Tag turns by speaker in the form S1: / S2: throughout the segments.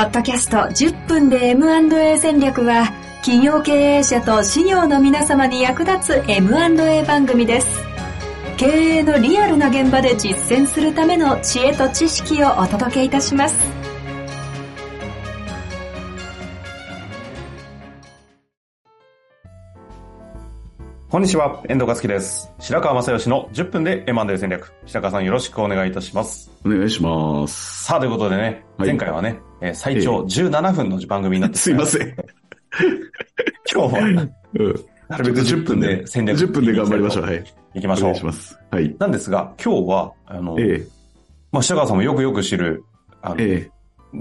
S1: ポッドキャスト10分で M&A 戦略は企業経営者と資業の皆様に役立つ M&A 番組です。経営のリアルな現場で実践するための知恵と知識をお届けいたします。
S2: こんにちは、遠藤和樹です。白川正義の10分で M&A 戦略。白川さんよろしくお願いいたします。
S3: お願いします。
S2: さあ、ということでね、
S3: はい
S2: 前回はね、えー最長17分の番組になって
S3: すいません。
S2: 今日は、
S3: うん。
S2: なるべく10分で戦略
S3: 10分で頑張りましょう。はい。
S2: 行きましょう
S3: お願いし。ます。はい。
S2: なんですが、今日は、あの、
S3: ええ、
S2: まあ、白川さんもよくよく知る、あの、
S3: え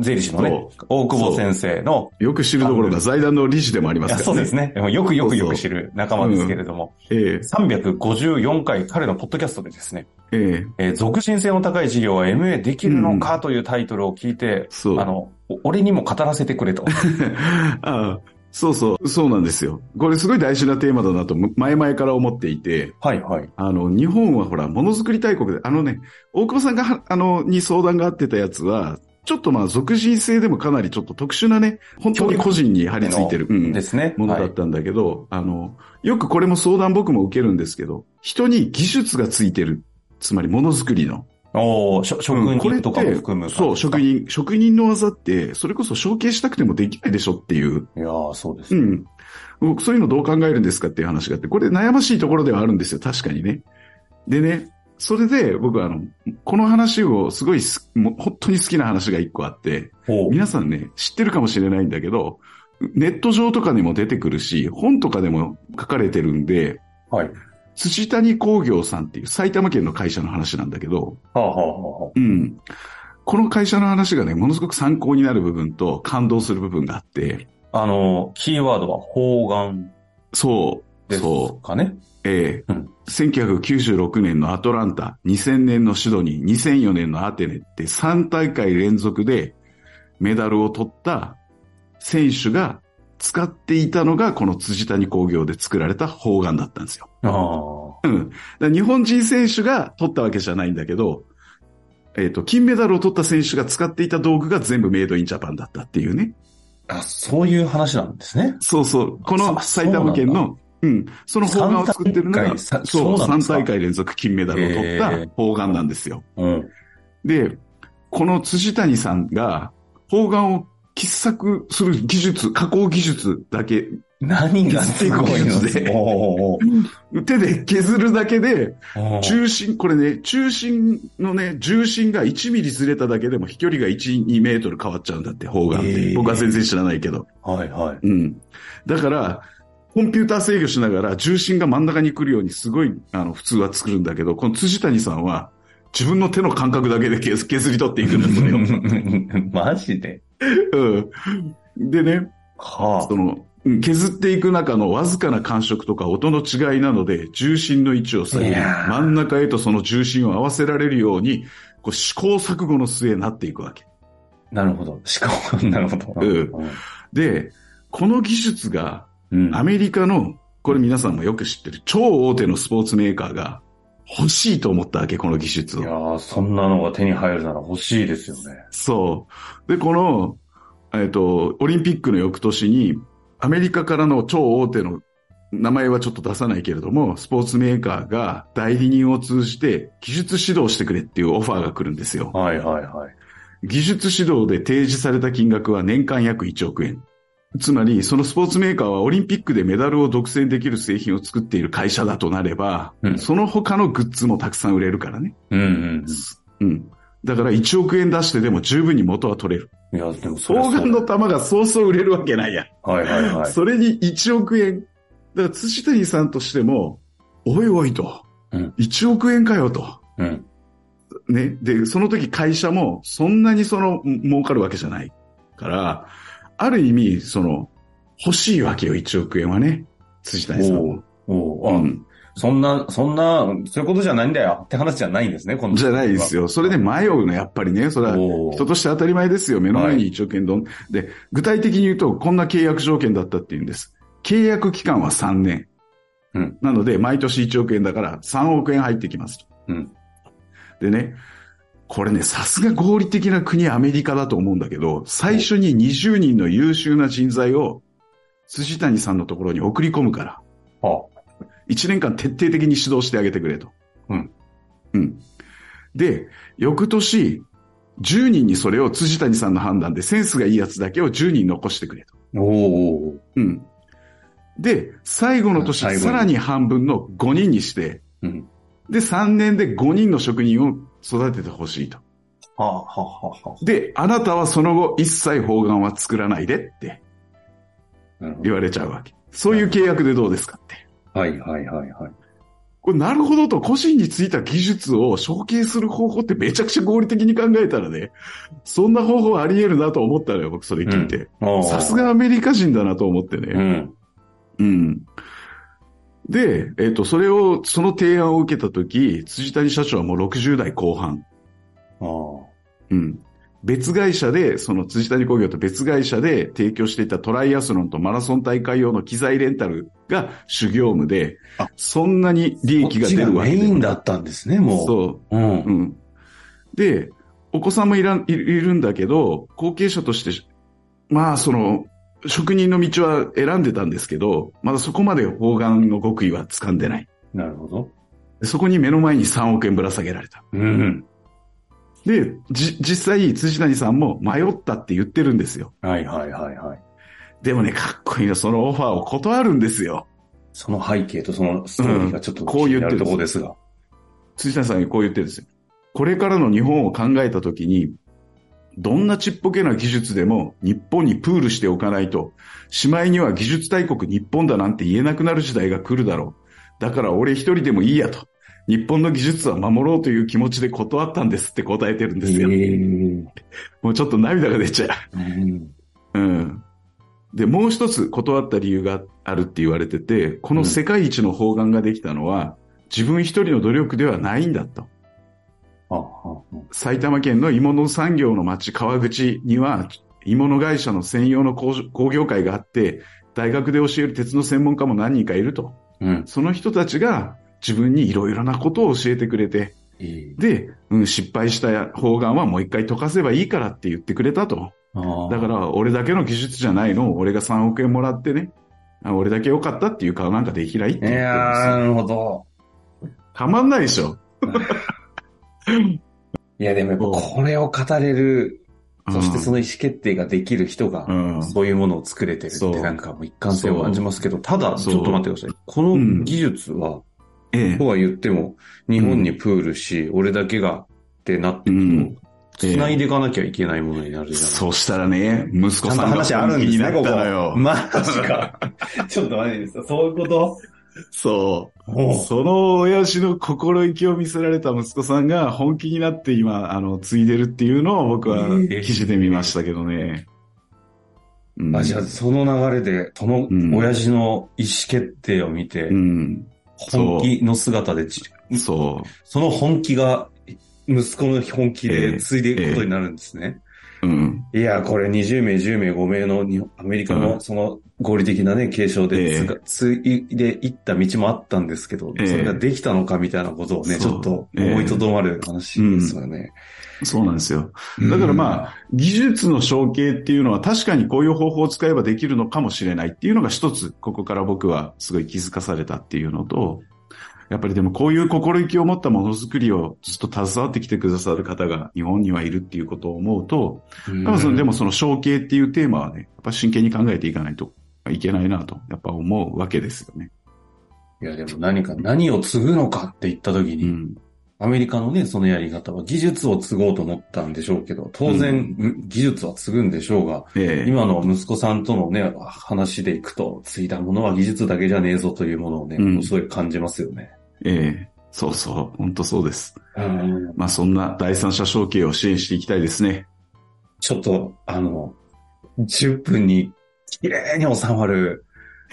S2: 税理士のね
S3: そ、
S2: 大久保先生の、
S3: え、よく知るところが財団の理事でもありますからね。
S2: そうですね。よくよくよく知る仲間ですけれども、
S3: ええ、
S2: 354回彼のポッドキャストでですね、
S3: ええ、
S2: えー続進性の高い事業は MA できるのかというタイトルを聞いて、
S3: そう。
S2: あの、お俺にも語らせてくれと。
S3: ああ、そうそう、そうなんですよ。これすごい大事なテーマだなと、前々から思っていて、
S2: はいはい。
S3: あの、日本はほら、ものづくり大国で、あのね、大久保さんがは、あの、に相談があってたやつは、ちょっとまあ、属人性でもかなりちょっと特殊なね、本当に個人に張り付いてる、うん
S2: ですね。
S3: ものだ
S2: はい
S3: ったんだけど、あの、よくこれも相談僕も受けるんですけど、人に技術がついてる。つまりものづくりの。
S2: お職人とかも含む、
S3: そう、職。人、職人の技って、それこそ承継したくてもできないでしょっていう。
S2: いやーそうですね。
S3: うん。僕そういうのどう考えるんですかっていう話があって、これ悩ましいところではあるんですよ、確かにね。でね、それで僕はあの、この話をすごいすもう本当に好きな話が一個あって、皆さんね、知ってるかもしれないんだけど、ネット上とかにも出てくるし、本とかでも書かれてるんで、
S2: はい。
S3: 土谷工業さんっていう埼玉県の会社の話なんだけど、
S2: はあ、はあは
S3: うん。この会社の話がね、ものすごく参考になる部分と感動する部分があって、
S2: あ、あの、キーワードは方眼
S3: そう、
S2: です
S3: そう、
S2: かね。
S3: ええ
S2: うん
S3: 1996年のアトランタ、2000年のシドニー、2004年のアテネって3大会連続でメダルを取った選手が使っていたのがこの辻谷工業で作られた方眼だったんですよ。
S2: ああ。
S3: うん。日本人選手が取ったわけじゃないんだけど、えっ、と、金メダルを取った選手が使っていた道具が全部メイドインジャパンだったっていうね。
S2: あ、そういう話なんですね。
S3: そうそう。この
S2: そ
S3: 埼玉県の、うん。その方眼を作ってるのが、そう、3
S2: そうなんですか？
S3: 大会連続金メダルを取った
S2: へー
S3: 方眼なんですよ。
S2: うん。
S3: で、この辻谷さんが方眼を喫作する技術、加工技術だけ、
S2: 何がすごいの？
S3: で手で削るだけで、中心、これね、中心のね、重心が1ミリずれただけでも飛距離が1、2メートル変わっちゃうんだって、方眼って。僕は全然知らないけど。
S2: はいはい。
S3: うん。だから、コンピューター制御しながら重心が真ん中に来るようにすごい、あの、普通は作るんだけど、この辻谷さんは自分の手の感覚だけで削削り取っていくんだ、それを。
S2: マジで？
S3: うん。でね、
S2: は
S3: その、うん削っていく中のわずかな感触とか音の違いなので、重心の位置を下げる。真ん中へとその重心を合わせられるように、こう試行錯誤の末になっていくわけ。
S2: なるほど。しかも、なるほど。
S3: うんで、この技術が
S2: うん。
S3: アメリカの、これ皆さんもよく知ってる超大手のスポーツメーカーが欲しいと思ったわけ、この技術を。
S2: いやーそんなのが手に入るなら欲しいですよね。
S3: そう。で、この、えっと、オリンピックの翌年に、アメリカからの超大手の名前はちょっと出さないけれども、スポーツメーカーが代理人を通じて技術指導してくれっていうオファーが来るんですよ。
S2: はいはいはい。
S3: 技術指導で提示された金額は年間約1億円。つまり、そのスポーツメーカーはオリンピックでメダルを独占できる製品を作っている会社だとなれば、
S2: うん
S3: その他のグッズもたくさん売れるからね。
S2: うんうん
S3: うん。だから1億円出してでも十分に元は取れる。
S2: うん。いや、でもそれは
S3: 方
S2: そう
S3: 眼の玉がそうそう売れるわけないや。
S2: はいはいはい。
S3: それに1億円。だから、辻谷さんとしても、おいおいと。
S2: うん
S3: 1億円かよと。
S2: うん。
S3: ね。で、その時会社もそんなにその、ん儲かるわけじゃない。から、ある意味、その、欲しいわけよ、1億円はね。辻谷さんも。
S2: お
S3: うん。
S2: そんな、そんな、そういうことじゃないんだよって話じゃないんですね、この
S3: じゃないですよ。それで迷うの、やっぱりね。それは、人として当たり前ですよ。目の前に1億円どん、で、具体的に言うと、こんな契約条件だったっていうんです。契約期間は3年。
S2: うん
S3: なので、毎年1億円だから3億円入ってきますと。
S2: うん
S3: でね、これね、さすが合理的な国アメリカだと思うんだけど、最初に20人の優秀な人材を辻谷さんのところに送り込むから、
S2: は
S3: 1年間徹底的に指導してあげてくれと。
S2: うん。
S3: うん。で、翌年、10人にそれを辻谷さんの判断でセンスがいいやつだけを10人残してくれと。
S2: おお
S3: うん。で、最後の年、さらに半分の5人にして、
S2: うん。
S3: で、3年で5人の職人を育ててほしいと。
S2: はあ、はあ、はあ、は
S3: で、あなたはその後一切方眼は作らないでって言われちゃうわけ。そういう契約でどうですかって。
S2: ど。はい、はい、はい、はい。
S3: これなるほどと個人についた技術を承継する方法ってめちゃくちゃ合理的に考えたらね、そんな方法あり得るなと思ったのよ、僕それ聞いて。
S2: ああ
S3: さす。がアメリカ人だなと思ってね。
S2: うん。
S3: うん。で、えっ、と、それを、その提案を受けたとき、辻谷社長はもう60代後半。
S2: ああ。
S3: うん。別会社で、その辻谷工業と別会社で提供していたトライアスロンとマラソン大会用の機材レンタルが主業務で
S2: あ、
S3: そんなに利益が出るわけ
S2: メイン
S3: だ。
S2: だったんですね、もう。
S3: そう。
S2: う。ん。
S3: うん。で、お子さんもいらいるんだけど、後継者として、まあ、その、職人の道は選んでたんですけど、まだそこまで方眼の極意は掴んでない。
S2: なるほど。
S3: そこに目の前に3億円ぶら下げられた。
S2: うん。
S3: で、じ、実際、辻谷さんも迷ったって言ってるんですよ。
S2: はい、はい、はい、はい。
S3: でもね、かっこいいの、そのオファーを断るんですよ。
S2: その背景とそのストーリーがちょっと
S3: うんこう言ってる
S2: ところですが。
S3: 辻谷さんにこう言ってるんですよ。これからの日本を考えたときに、どんなちっぽけな技術でも日本にプールしておかないと、しまいには技術大国日本だなんて言えなくなる時代が来るだろう。だから俺一人でもいいやと。日本の技術は守ろうという気持ちで断ったんですって答えてるんですよ。
S2: え
S3: もうちょっと涙が出ちゃう。
S2: うん。
S3: うん。で、もう一つ断った理由があるって言われてて、この世界一の方眼ができたのは、自分一人の努力ではないんだと。埼玉県の鋳物産業の町川口には、鋳物会社の専用の工業会があって、大学で教える鉄の専門家も何人かいると。
S2: うん。
S3: その人たちが自分にいろいろなことを教えてくれて、で、うん、失敗した方眼はもう一回溶かせばいいからって言ってくれたと。だから、俺だけの技術じゃないのを、俺が3億円もらってね、俺だけ良かったっていう顔なん。かできないって
S2: いやー、なるほど。
S3: たまん。ないでしょ。
S2: いや、でもやっぱこれを語れる、そしてそ
S3: の、
S2: の意思決定ができる人が、
S3: うん。
S2: そういうものを作れてるってなんかもう一貫性を感じますけど、ただ、ちょっと待ってください。この技術は、
S3: ええ。
S2: とは言っても、日本にプールし、俺だけがってなってく
S3: うん。
S2: と、繋いでいかなきゃいけないものになるじゃない。
S3: そうしたらね、息子さんが
S2: 話あるんですね、ここ。マジか。ちょっと待ってください。そういうこと？
S3: そう。その親父の心意気を見せられた息子さんが本気になって今、あの、継いでるっていうのを僕は
S2: ええ
S3: 記事で見ましたけどね。うん
S2: あ、じゃあ、その流れで、その
S3: うん
S2: 親父の意思決定を見て
S3: う、ん。
S2: 本気の姿でじ、
S3: そ
S2: その本気が、息子の本気
S3: え
S2: で
S3: え
S2: 継いでいくことになるんですね。
S3: う。うん。
S2: いや、これ20名、10名、5名の日本アメリカ
S3: うん。
S2: のその合理的なね、継承で
S3: ええ。
S2: つが継いでいった道もあったんですけど、
S3: ええ。
S2: それができたのかみたいなことをね、ちょっと思いとどまる話ですよね。
S3: そうなんですよ。だからまあ、技術の承継っていうのは確かにこういう方法を使えばできるのかもしれないっていうのが一つ、ここから僕はすごい気づかされたっていうのと、やっぱりでもこういう心意気を持ったものづくりをずっと携わってきてくださる方が日本にはいるっていうことを思うと、
S2: うん、
S3: 多分そのでもその承継っていうテーマはね、やっぱ真剣に考えていかないといけないなと、やっぱ思うわけですよね。
S2: いや、でも何か、何を継ぐのかって言った時に、
S3: うん。
S2: アメリカのね、そのやり方は技術を継ごうと思ったんでしょうけど、当然、技術は継ぐんでしょうが、
S3: ええ
S2: 今の息子さんとのね、話でいくと、継いだものは技術だけじゃねえぞというものをね、
S3: うん
S2: すごい感じますよね。
S3: ええそうそう、本当そうです。
S2: うん
S3: まあそんな第三者承継を支援していきたいですね。
S2: ちょっと、あの、10分に綺麗に収まる、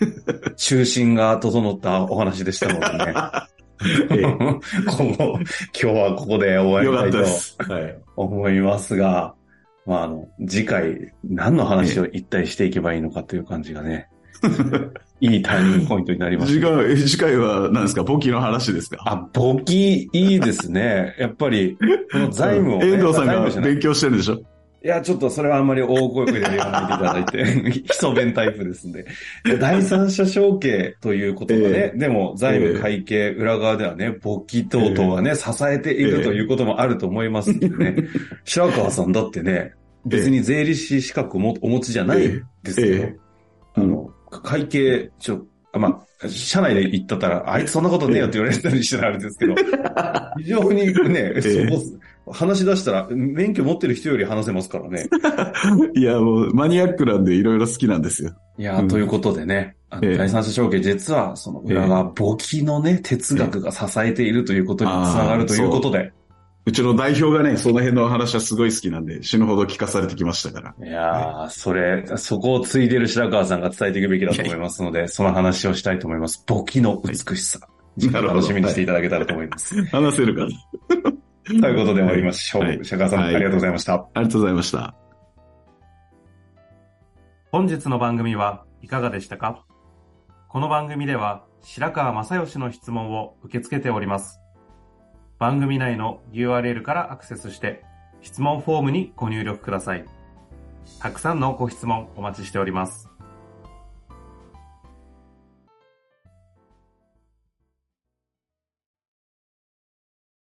S2: 中心が整ったお話でしたのでね。
S3: ええ
S2: 今日はここで終わりたいと。思いますが、まあ、あの、次回、何の話を一体していけばいいのかという感じがね、いいターニングポイントになりました。
S3: 次回、次回は何ですか？簿記の話ですか？
S2: あ、簿記いいですね。やっぱり、この財務を、ね。
S3: 遠藤さんが勉強してるんでしょ？
S2: いや、ちょっとそれはあんまり大声で言わないでいただいて、基礎弁タイプですんで。第三者承継ということがね、でも財務会計裏側ではね、簿記等々はね、支えているということもあると思いますんでね。白川さんだってね、別に税理士資格をもお持ちじゃないですけど、
S3: ええ
S2: あの、会計、ちょ、あまあ、社内で言ったったら、あいつそんなことねえよって言われたりしてあれですけど、非常にね、話し出したら、免許持ってる人より話せますからね。
S3: いや、もう、マニアックなんでいろいろ好きなんですよ。
S2: いやー、
S3: うん
S2: ということでね、第三者承継、実は、その裏側、簿記のね、哲学が支えているということにつながるということで。
S3: うちの代表がね、その辺の話はすごい好きなんで、死ぬほど聞かされてきましたから。
S2: いやー、それ、そこを継いでる白川さんが伝えていくべきだと思いますので、その話をしたいと思います。簿記の美しさ。
S3: なるほど
S2: 楽しみにしていただけたらと思います。
S3: 話せるかな
S2: ということで終わりましょう。
S3: はい
S2: 白川さん、
S3: はい
S2: ありがとうございました。
S3: ありがとうございました。
S4: 本日の番組はいかがでしたか？この番組では白川正義の質問を受け付けております。番組内の URL からアクセスして質問フォームにご入力ください。たくさんのご質問お待ちしております。